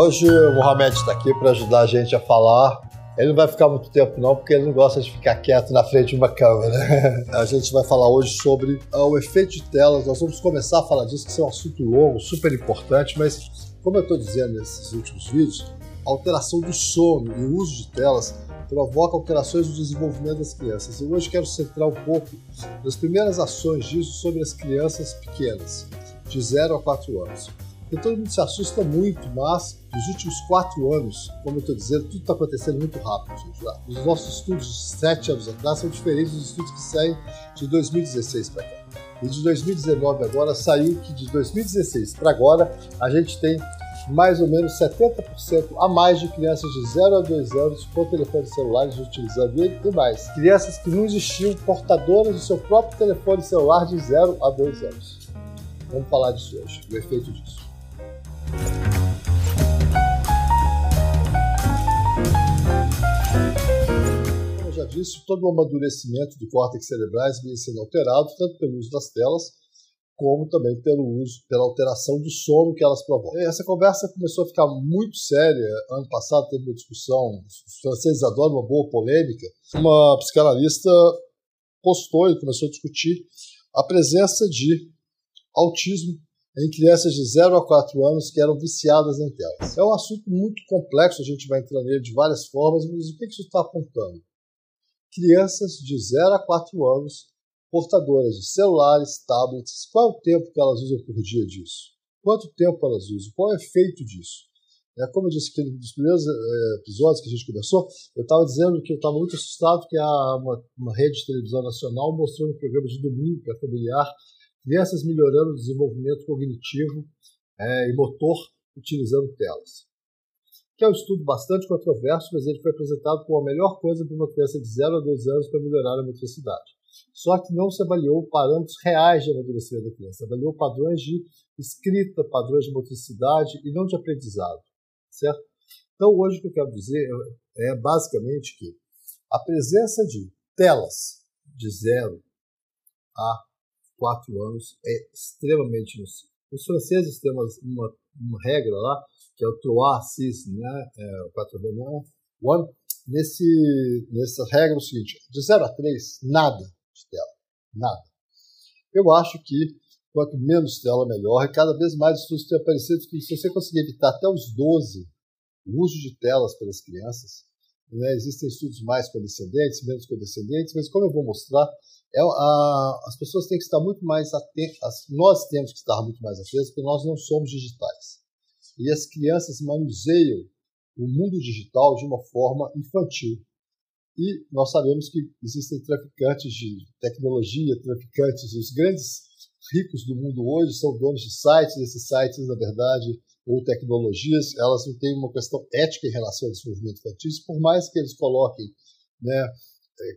Hoje o Mohamed está aqui para ajudar a gente a falar. Ele não vai ficar muito tempo não, porque ele não gosta de ficar quieto na frente de uma câmera. a gente vai falar hoje sobre ah, o efeito de telas. Nós vamos começar a falar disso, que é um assunto longo, super importante, mas como eu estou dizendo nesses últimos vídeos, a alteração do sono e o uso de telas provoca alterações no desenvolvimento das crianças. E hoje quero centrar um pouco nas primeiras ações disso sobre as crianças pequenas, de 0 a 4 anos. Porque todo mundo se assusta muito, mas nos últimos quatro anos, como eu estou dizendo, tudo está acontecendo muito rápido, gente. Os nossos estudos de sete anos atrás são diferentes dos estudos que saem de 2016 para cá. E de 2019 agora saiu que de 2016 para agora a gente tem mais ou menos 70% a mais de crianças de 0 a 2 anos com telefones celulares utilizando ele e mais. Crianças que não existiam portadoras do seu próprio telefone celular de 0 a 2 anos. Vamos falar disso hoje, o efeito disso. Como eu já disse, todo o amadurecimento do córtex cerebrais vem sendo alterado tanto pelo uso das telas como também pelo uso, pela alteração do sono que elas provocam. Essa conversa começou a ficar muito séria. Ano passado teve uma discussão, os franceses adoram uma boa polêmica. Uma psicanalista postou e começou a discutir a presença de autismo em crianças de 0 a 4 anos que eram viciadas em telas. É um assunto muito complexo, a gente vai entrar nele de várias formas, mas o que isso está apontando? Crianças de 0 a 4 anos, portadoras de celulares, tablets, qual é o tempo que elas usam por dia disso? Quanto tempo elas usam? Qual é o efeito disso? É, como eu disse que nos primeiros é, episódios que a gente conversou, eu estava dizendo que eu estava muito assustado que a, uma, uma rede de televisão nacional mostrou no programa de domingo, é familiar, crianças melhorando o desenvolvimento cognitivo é, e motor utilizando telas. Que é um estudo bastante controverso, mas ele foi apresentado como a melhor coisa para uma criança de 0 a 2 anos para melhorar a motricidade. Só que não se avaliou parâmetros reais de amadurecimento da criança, avaliou padrões de escrita, padrões de motricidade e não de aprendizado, certo? Então, hoje o que eu quero dizer é basicamente que a presença de telas de 0 a quatro anos é extremamente nocivo. Os franceses têm uma, uma, regra lá, que é o 3, 6, né? É, o 4 não, one. Nesse, nessa regra é o seguinte, de 0 a 3, nada de tela. Nada. Eu acho que quanto menos tela, melhor. E cada vez mais estudos têm aparecido que se você conseguir evitar até os 12 o uso de telas pelas crianças, né, existem estudos mais condescendentes, menos condescendentes, mas como eu vou mostrar, é, a, as pessoas têm que estar muito mais atentas, nós temos que estar muito mais atentos, porque nós não somos digitais. E as crianças manuseiam o mundo digital de uma forma infantil. E nós sabemos que existem traficantes de tecnologia, traficantes, os grandes ricos do mundo hoje são donos de sites, esses sites, na verdade, ou tecnologias, elas não têm uma questão ética em relação ao desenvolvimento infantil, por mais que eles coloquem né,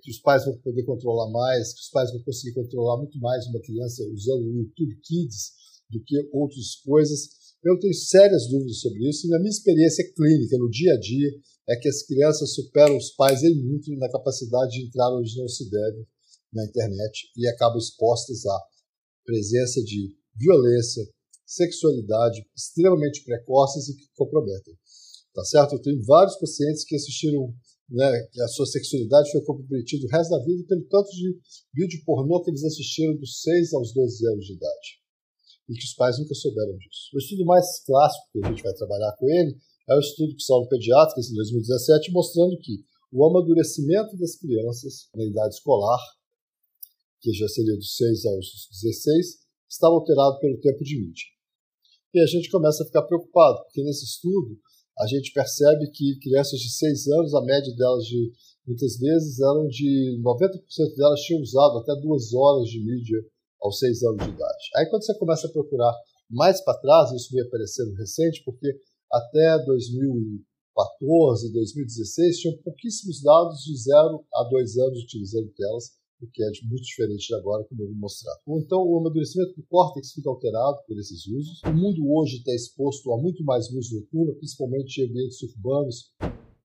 que os pais vão poder controlar mais, que os pais vão conseguir controlar muito mais uma criança usando o YouTube Kids do que outras coisas. Eu tenho sérias dúvidas sobre isso e na minha experiência clínica, no dia a dia, é que as crianças superam os pais em muito na capacidade de entrar onde não se deve na internet e acabam expostas à presença de violência, sexualidade extremamente precoces e que comprometem. Tá certo? Eu tenho vários pacientes que assistiram né, que a sua sexualidade foi comprometida o resto da vida pelo tanto de vídeo pornô que eles assistiram dos 6 aos 12 anos de idade. E que os pais nunca souberam disso. O estudo mais clássico que a gente vai trabalhar com ele é o estudo Psicólogo Pediátricas, em 2017, mostrando que o amadurecimento das crianças na idade escolar, que já seria dos 6 aos 16, estava alterado pelo tempo de mídia. E a gente começa a ficar preocupado, porque nesse estudo a gente percebe que crianças de 6 anos, a média delas de muitas vezes eram de 90% delas tinham usado até duas horas de mídia aos 6 anos de idade. Aí quando você começa a procurar mais para trás, isso veio aparecendo recente, porque até 2014, 2016 tinham pouquíssimos dados de 0 a 2 anos utilizando telas o que é muito diferente de agora, como eu vou mostrar. Então, o amadurecimento do córtex fica alterado por esses usos. O mundo hoje está exposto a muito mais luz noturna, principalmente em ambientes urbanos,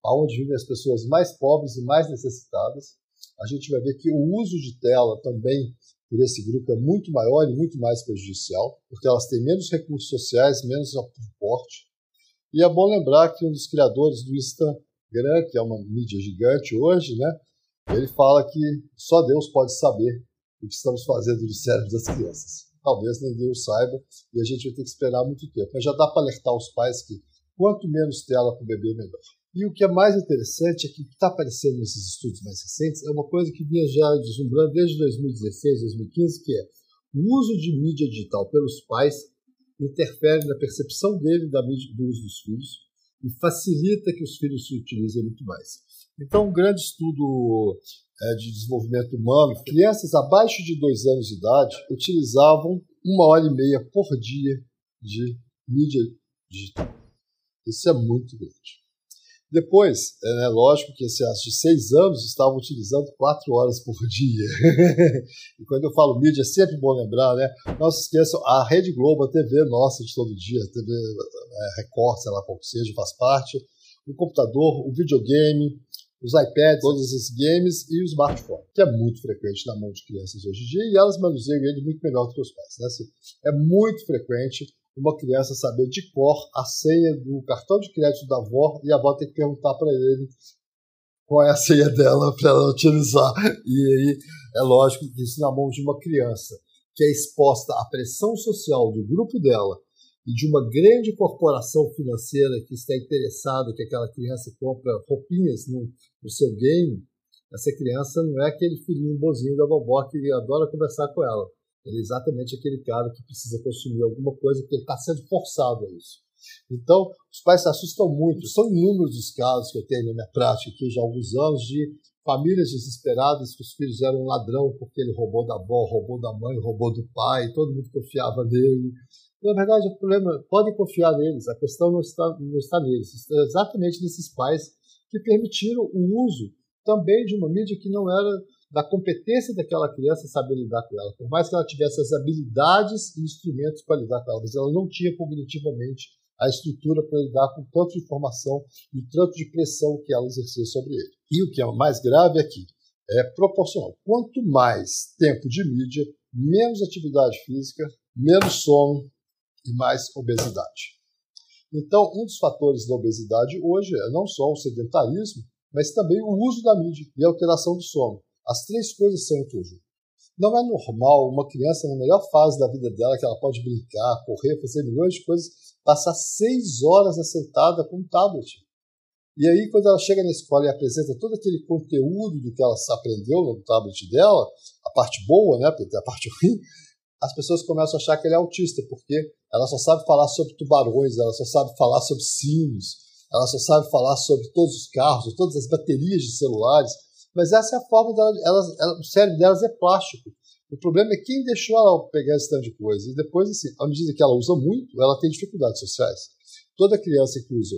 onde vivem as pessoas mais pobres e mais necessitadas. A gente vai ver que o uso de tela também por esse grupo é muito maior e muito mais prejudicial, porque elas têm menos recursos sociais, menos aporte. E é bom lembrar que um dos criadores do Instagram, que é uma mídia gigante hoje, né, ele fala que só Deus pode saber o que estamos fazendo no cérebro das crianças. Talvez nem Deus saiba e a gente vai ter que esperar muito tempo. Mas já dá para alertar os pais que quanto menos tela para o bebê, melhor. E o que é mais interessante é que está aparecendo nesses estudos mais recentes é uma coisa que vinha já deslumbrando desde 2016, 2015, que é o uso de mídia digital pelos pais interfere na percepção dele da mídia, do uso dos filhos e facilita que os filhos se utilizem muito mais. Então, um grande estudo é, de desenvolvimento humano, crianças abaixo de dois anos de idade utilizavam uma hora e meia por dia de mídia digital. Isso é muito grande. Depois, é né, lógico que esses de seis anos estavam utilizando quatro horas por dia. e quando eu falo mídia, é sempre bom lembrar, né? Não se esqueçam, a Rede Globo, a TV nossa de todo dia, a TV é, Record, sei lá qual que seja, faz parte, o computador, o videogame, os iPads, todos esses games e o smartphone, que é muito frequente na mão de crianças hoje em dia, e elas manuseiam ele muito melhor do que os pais. Né? Assim, é muito frequente uma criança saber de cor a senha do cartão de crédito da avó e a avó tem que perguntar para ele qual é a senha dela para ela utilizar. E aí é lógico que isso na mão de uma criança que é exposta à pressão social do grupo dela e de uma grande corporação financeira que está interessada que aquela criança compra roupinhas no, no seu game, essa criança não é aquele filhinho bozinho da vovó que adora conversar com ela. Ele é exatamente aquele cara que precisa consumir alguma coisa porque ele está sendo forçado a isso. Então, os pais se assustam muito. São inúmeros os casos que eu tenho na minha prática aqui já há alguns anos de famílias desesperadas que os filhos eram ladrão porque ele roubou da avó, roubou da mãe, roubou do pai, todo mundo confiava nele. Na verdade, o problema podem confiar neles, a questão não está, não está neles, está exatamente nesses pais que permitiram o uso também de uma mídia que não era da competência daquela criança saber lidar com ela. Por mais que ela tivesse as habilidades e instrumentos para lidar com ela, mas ela não tinha cognitivamente a estrutura para lidar com tanto de informação e tanto de pressão que ela exercia sobre ele. E o que é mais grave aqui é proporcional. Quanto mais tempo de mídia, menos atividade física, menos sono e mais obesidade. Então, um dos fatores da obesidade hoje é não só o sedentarismo, mas também o uso da mídia e a alteração do sono. As três coisas são inclusivas. Não é normal uma criança, na melhor fase da vida dela, que ela pode brincar, correr, fazer milhões de coisas, passar seis horas assentada com um tablet. E aí, quando ela chega na escola e apresenta todo aquele conteúdo do que ela aprendeu no tablet dela, a parte boa, né, a parte ruim, as pessoas começam a achar que ele é autista, porque ela só sabe falar sobre tubarões, ela só sabe falar sobre sinos, ela só sabe falar sobre todos os carros, todas as baterias de celulares, mas essa é a forma dela, ela, o cérebro delas é plástico. O problema é quem deixou ela pegar esse tanto de coisa. E depois, assim, à medida que ela usa muito, ela tem dificuldades sociais. Toda criança que usa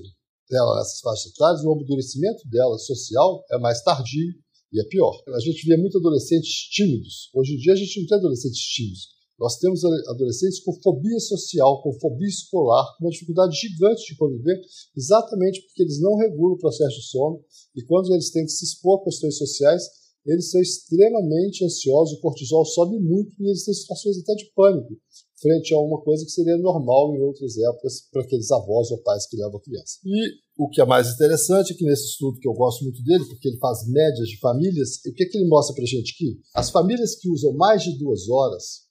dela nessas faixas etárias, o amadurecimento dela social é mais tardio e é pior. A gente vê muito adolescentes tímidos. Hoje em dia a gente não tem adolescentes tímidos. Nós temos adolescentes com fobia social, com fobia escolar, com uma dificuldade gigante de conviver, exatamente porque eles não regulam o processo de sono e quando eles têm que se expor a questões sociais, eles são extremamente ansiosos, o cortisol sobe muito e eles têm situações até de pânico frente a uma coisa que seria normal em outras épocas para aqueles avós ou pais que levam a criança. E o que é mais interessante é que nesse estudo, que eu gosto muito dele, porque ele faz médias de famílias, o que, é que ele mostra para a gente aqui? As famílias que usam mais de duas horas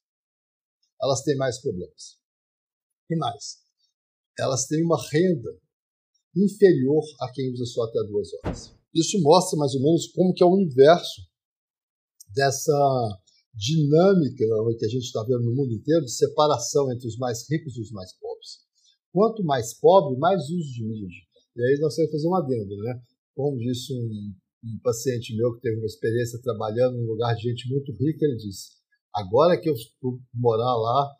elas têm mais problemas. E mais, elas têm uma renda inferior a quem usa só até duas horas. Isso mostra mais ou menos como que é o universo dessa dinâmica que a gente está vendo no mundo inteiro de separação entre os mais ricos e os mais pobres. Quanto mais pobre, mais uso de mídia. E aí nós temos fazer um adendo, né? Como disse um, um paciente meu que teve uma experiência trabalhando em um lugar de gente muito rica, ele disse: Agora que eu fui morar lá,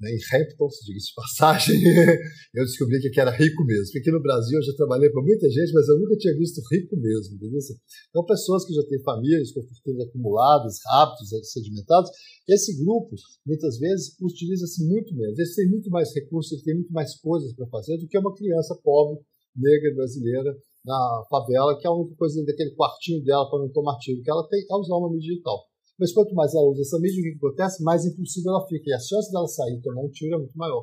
né, em Hampton, se diga de passagem, eu descobri que era rico mesmo. Porque aqui no Brasil eu já trabalhei com muita gente, mas eu nunca tinha visto rico mesmo. Entendeu? Então, pessoas que já têm famílias com fortunas acumuladas, hábitos sedimentados, esse grupo, muitas vezes, utiliza-se muito menos. Eles têm muito mais recursos, eles têm muito mais coisas para fazer do que uma criança pobre, negra, brasileira, na favela, que é a única coisa daquele quartinho dela para não tomar tiro que ela tem é usar uma mídia digital. Mas quanto mais ela usa essa mídia, o que acontece? Mais impulsiva ela fica. E a chance dela sair e tomar um tiro é muito maior.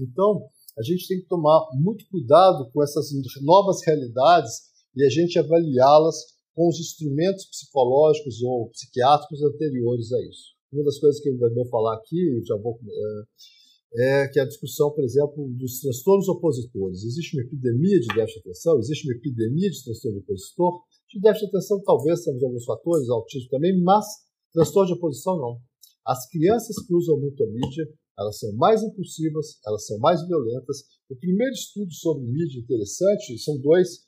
Então, a gente tem que tomar muito cuidado com essas novas realidades e a gente avaliá-las com os instrumentos psicológicos ou psiquiátricos anteriores a isso. Uma das coisas que ainda vou falar aqui, já vou, é, é que a discussão, por exemplo, dos transtornos opositores. Existe uma epidemia de déficit de atenção, existe uma epidemia de transtorno opositor. De déficit de atenção, talvez temos alguns fatores, autismo também, mas transtorno de oposição não. As crianças que usam muito a mídia, elas são mais impulsivas, elas são mais violentas. O primeiro estudo sobre mídia interessante, são dois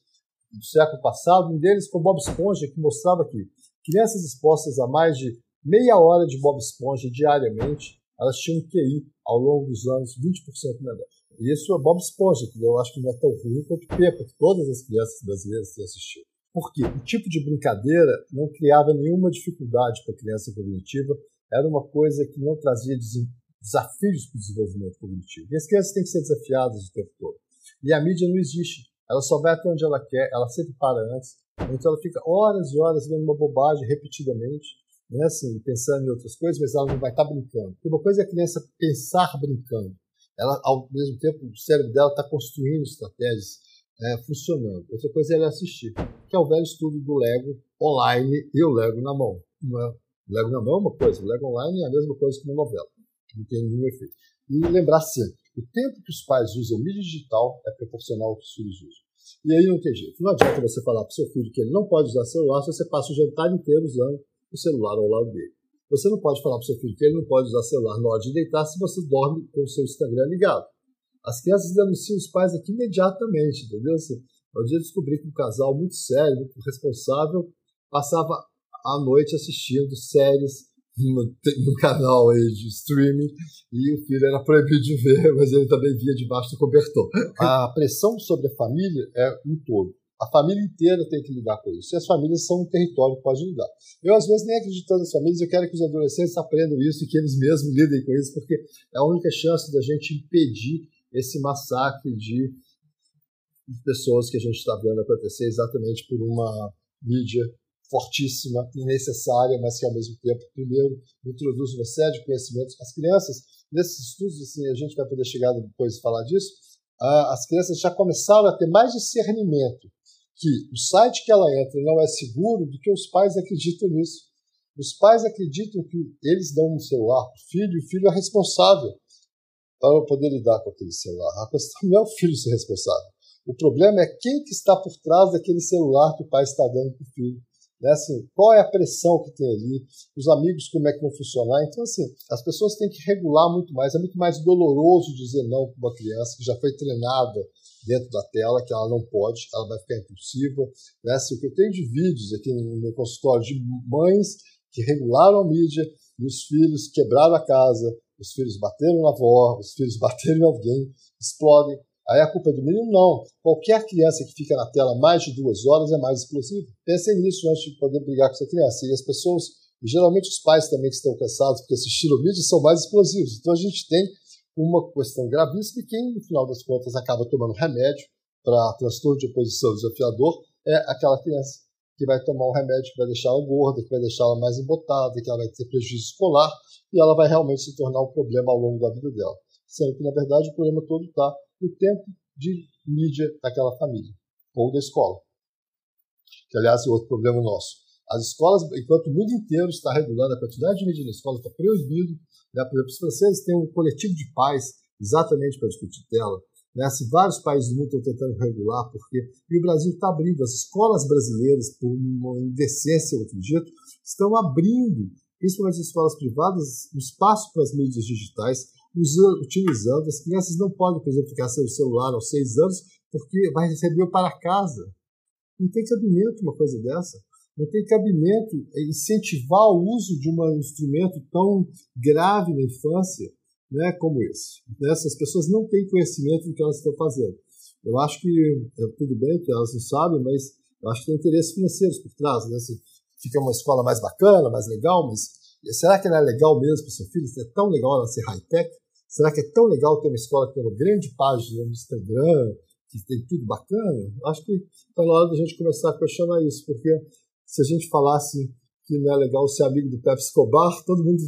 do século passado, um deles com Bob Esponja, que mostrava que crianças expostas a mais de meia hora de Bob Esponja diariamente, elas tinham um QI ao longo dos anos 20% melhor. E isso é Bob Esponja, que eu acho que não é tão ruim quanto Peppa, que todas as crianças brasileiras têm assistido. Por quê? O tipo de brincadeira não criava nenhuma dificuldade para a criança cognitiva, era uma coisa que não trazia desafios para o desenvolvimento cognitivo. E as crianças têm que ser desafiadas o tempo todo. E a mídia não existe. Ela só vai até onde ela quer, ela sempre para antes. Então ela fica horas e horas vendo uma bobagem repetidamente, né, assim, pensando em outras coisas, mas ela não vai estar brincando. Porque uma coisa é a criança pensar brincando. Ela, ao mesmo tempo, o cérebro dela está construindo estratégias é, funcionando. Outra coisa é ela assistir, que é o velho estudo do Lego online e o Lego na mão. É o Lego na mão é uma coisa, o Lego online é a mesma coisa que uma novela. Não tem nenhum efeito. E lembrar sempre, o tempo que os pais usam mídia digital é proporcional ao que os filhos usam. E aí não tem jeito. Não adianta você falar para o seu filho que ele não pode usar celular se você passa o jantar inteiro usando o celular ao lado dele. Você não pode falar para o seu filho que ele não pode usar celular na hora de deitar se você dorme com o seu Instagram ligado. As crianças denunciam os pais aqui imediatamente, entendeu? Assim, um dia descobri que um casal muito sério, muito responsável, passava à noite assistindo séries no, no, canal aí de streaming e o filho era proibido de ver, mas ele também via debaixo do cobertor. A pressão sobre a família é um todo. A família inteira tem que lidar com isso. E as famílias são um território que pode lidar. Eu, às vezes, nem acredito nas famílias, eu quero que os adolescentes aprendam isso e que eles mesmos lidem com isso, porque é a única chance da gente impedir esse massacre de pessoas que a gente está vendo acontecer exatamente por uma mídia fortíssima necessária, mas que ao mesmo tempo, primeiro, introduz uma série de conhecimentos. As crianças, nesses estudos, assim, a gente vai poder chegar depois e falar disso, as crianças já começaram a ter mais discernimento que o site que ela entra não é seguro do que os pais acreditam nisso. Os pais acreditam que eles dão um celular para o filho e o filho é responsável para poder lidar com aquele celular. A questão não é o filho ser responsável. O problema é quem que está por trás daquele celular que o pai está dando para o filho. Né? Assim, qual é a pressão que tem ali, os amigos como é que vão funcionar. Então, assim, as pessoas têm que regular muito mais. É muito mais doloroso dizer não para uma criança que já foi treinada dentro da tela, que ela não pode, ela vai ficar impulsiva. Né? Assim, o que eu tenho de vídeos aqui no meu consultório de mães que regularam a mídia e os filhos quebraram a casa, os filhos bateram na avó, os filhos bateram em alguém, explodem. Aí a culpa é do menino? Não. Qualquer criança que fica na tela mais de duas horas é mais explosiva. Pensem nisso antes de poder brigar com essa criança. E as pessoas, e geralmente os pais também que estão cansados porque assistiram vídeo, são mais explosivos. Então a gente tem uma questão gravíssima e quem, no final das contas, acaba tomando remédio para transtorno de oposição desafiador é aquela criança que vai tomar um remédio que vai deixá-la gorda, que vai deixá-la mais embotada, que ela vai ter prejuízo escolar e ela vai realmente se tornar um problema ao longo da vida dela. Sendo que, na verdade, o problema todo está no tempo de mídia daquela família ou da escola. Que, aliás, é outro problema nosso. As escolas, enquanto o mundo inteiro está regulando a quantidade de mídia na escola, está proibido. Né? Por exemplo, os franceses têm um coletivo de pais exatamente para discutir tela. Né? Vários países do mundo estão tentando regular, porque e o Brasil está abrindo, as escolas brasileiras, por uma indecência, eu acredito, estão abrindo, principalmente as escolas privadas, espaço para as mídias digitais, usando, utilizando. As crianças não podem, por exemplo, ficar sem o celular aos seis anos, porque vai receber para casa. Não tem cabimento uma coisa dessa. Não tem cabimento incentivar o uso de um instrumento tão grave na infância né, como esse. Essas pessoas não têm conhecimento do que elas estão fazendo. Eu acho que, é, tudo bem que elas não sabem, mas eu acho que tem interesses financeiros por trás. Né? Se fica uma escola mais bacana, mais legal, mas será que não é legal mesmo para o seu filho? É tão legal ela ser high-tech? Será que é tão legal ter uma escola que tem uma grande página no Instagram, que tem tudo bacana? Acho que está na hora da gente começar a questionar isso, porque se a gente falasse que não é legal ser amigo do Pepsi Escobar, todo mundo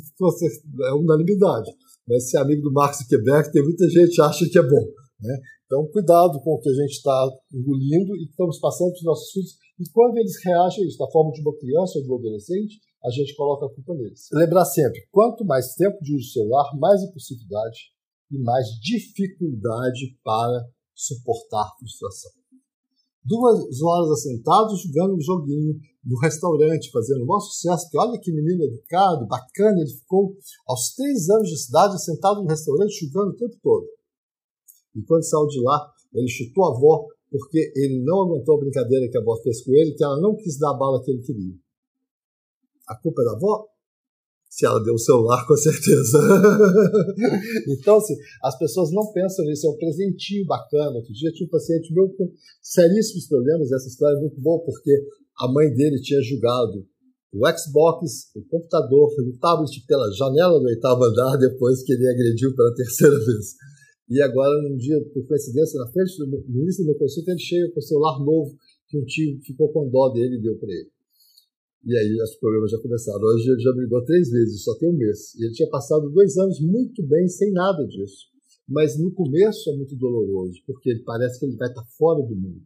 é unanimidade. Mas ser amigo do Mark Zuckerberg, tem muita gente que acha que é bom. Né? Então, cuidado com o que a gente está engolindo e estamos passando para os nossos filhos. E quando eles reagem a isso, na forma de uma criança ou de um adolescente, a gente coloca a culpa neles. Lembrar sempre, quanto mais tempo de uso celular, mais impulsividade e mais dificuldade para suportar frustração. Duas horas assentados jogando um joguinho no restaurante, fazendo um maior sucesso, porque olha que menino educado, bacana, ele ficou aos três anos de idade sentado no restaurante jogando o tempo todo. E quando saiu de lá, ele chutou a avó porque ele não aguentou a brincadeira que a avó fez com ele, que ela não quis dar a bala que ele queria. A culpa é da avó? Se ela deu o celular, com certeza. então, assim, as pessoas não pensam nisso, é um presentinho bacana. Outro dia tinha um paciente meu com seríssimos problemas, essa história é muito boa, porque a mãe dele tinha julgado o Xbox, o computador, o tablet pela janela do oitavo andar depois que ele agrediu pela terceira vez. E agora, num dia, por coincidência, na frente do início do meu consulta, ele chega com o celular novo que um tio ficou com dó dele e deu para ele. E aí os problemas já começaram. Hoje ele já brigou três vezes, só tem um mês. E ele tinha passado dois anos muito bem, sem nada disso. Mas no começo é muito doloroso, porque ele parece que ele vai estar fora do mundo.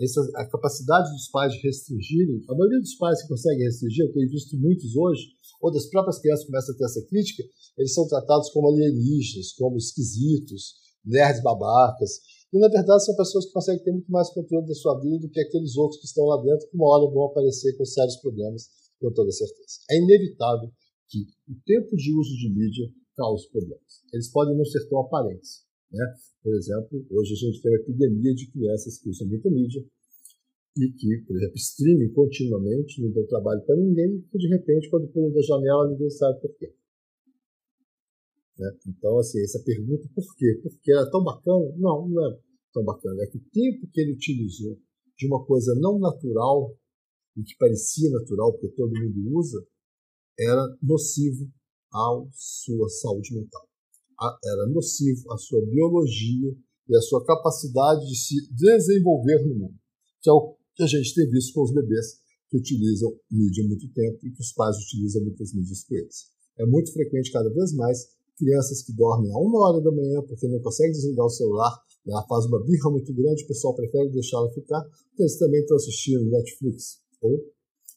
Essa, a capacidade dos pais de restringirem, a maioria dos pais que conseguem restringir, eu tenho visto muitos hoje, ou das próprias crianças começam a ter essa crítica, eles são tratados como alienígenas, como esquisitos, nerds babacas. E, na verdade, são pessoas que conseguem ter muito mais controle da sua vida do que aqueles outros que estão lá dentro, que uma hora vão aparecer com sérios problemas, com toda certeza. É inevitável que o tempo de uso de mídia cause problemas. Eles podem não ser tão aparentes. Né? Por exemplo, hoje a gente tem uma epidemia de crianças que usam muita mídia e que, por exemplo, streamem continuamente, não dão trabalho para ninguém, e de repente, quando pulam da janela, ninguém sabe por quê. Né? Então, assim, essa pergunta, por quê? Porque era tão bacana? Não, não é tão bacana. É que o tempo que ele utilizou de uma coisa não natural, e que parecia natural, porque todo mundo usa, era nocivo à sua saúde mental. Era nocivo à sua biologia e à sua capacidade de se desenvolver no mundo. Que é o que a gente tem visto com os bebês que utilizam mídia há muito tempo e que os pais utilizam muitas mídias com eles. É muito frequente, cada vez mais, crianças que dormem a uma hora da manhã porque não conseguem desligar o celular, ela faz uma birra muito grande, o pessoal prefere deixar ela ficar, porque eles também estão assistindo Netflix ou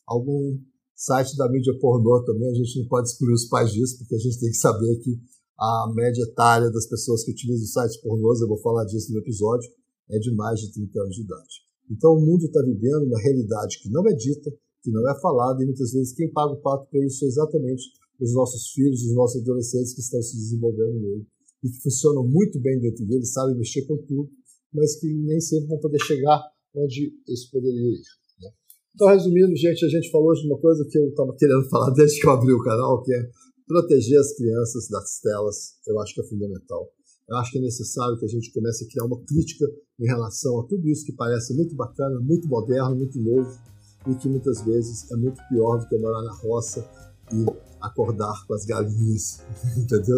algum site da mídia pornô também, a gente não pode excluir os pais disso, porque a gente tem que saber que a média etária das pessoas que utilizam sites pornôs, eu vou falar disso no episódio, é de mais de 30 anos de idade. Então o mundo está vivendo uma realidade que não é dita, que não é falada, e muitas vezes quem paga o pato para isso é exatamente os nossos filhos, os nossos adolescentes que estão se desenvolvendo nele e que funcionam muito bem dentro dele, sabem mexer com tudo, mas que nem sempre vão poder chegar onde isso poderia ir. Né? Então, resumindo, gente, a gente falou de uma coisa que eu estava querendo falar desde que eu abri o canal, que é proteger as crianças das telas. Eu acho que é fundamental. Eu acho que é necessário que a gente comece a criar uma crítica em relação a tudo isso que parece muito bacana, muito moderno, muito novo e que muitas vezes é muito pior do que morar na roça e acordar com as galinhas, entendeu?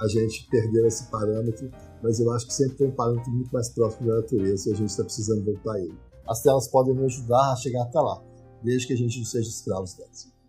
A gente perdeu esse parâmetro, mas eu acho que sempre tem um parâmetro muito mais próximo da natureza e a gente está precisando voltar a ele. As telas podem nos ajudar a chegar até lá, desde que a gente não seja escravos delas.